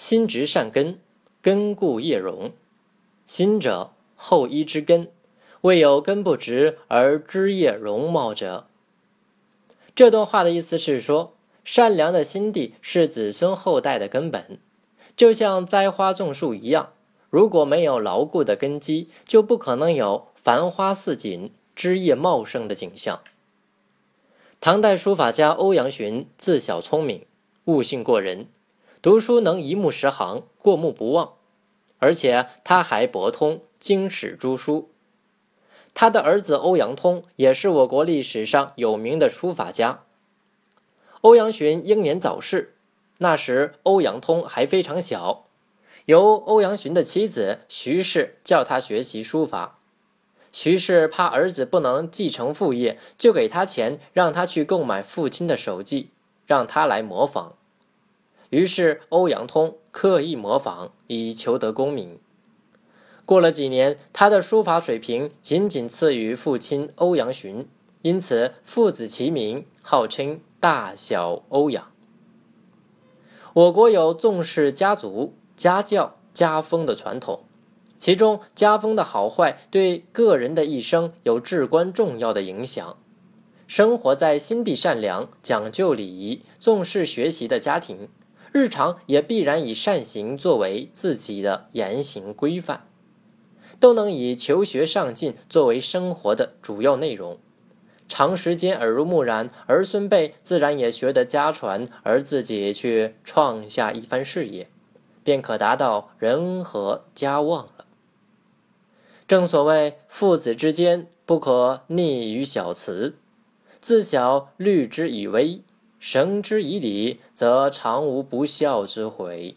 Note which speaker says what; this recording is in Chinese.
Speaker 1: 心直善根，根固叶荣。心者，后一之根，未有根不直而枝叶荣茂者。这段话的意思是说，善良的心地是子孙后代的根本，就像栽花种树一样，如果没有牢固的根基，就不可能有繁花似锦、枝叶茂盛的景象。唐代书法家欧阳询自小聪明，悟性过人，读书能一目十行，过目不忘，而且他还博通经史诸书。他的儿子欧阳通也是我国历史上有名的书法家。欧阳询英年早逝，那时欧阳通还非常小，由欧阳询的妻子徐氏教他学习书法。徐氏怕儿子不能继承父业，就给他钱，让他去购买父亲的手迹，让他来模仿。于是欧阳通刻意模仿，以求得功名。过了几年，他的书法水平仅仅次于父亲欧阳询，因此父子齐名，号称大小欧阳。我国有重视家族、家教、家风的传统，其中家风的好坏对个人的一生有至关重要的影响。生活在心地善良、讲究礼仪、重视学习的家庭，日常也必然以善行作为自己的言行规范。都能以求学上进作为生活的主要内容，长时间耳濡目染，儿孙辈自然也学得家传，而自己去创下一番事业，便可达到人和家旺了。正所谓父子之间不可逆于小慈，自小虑之以威，绳之以礼，则常无不孝之悔。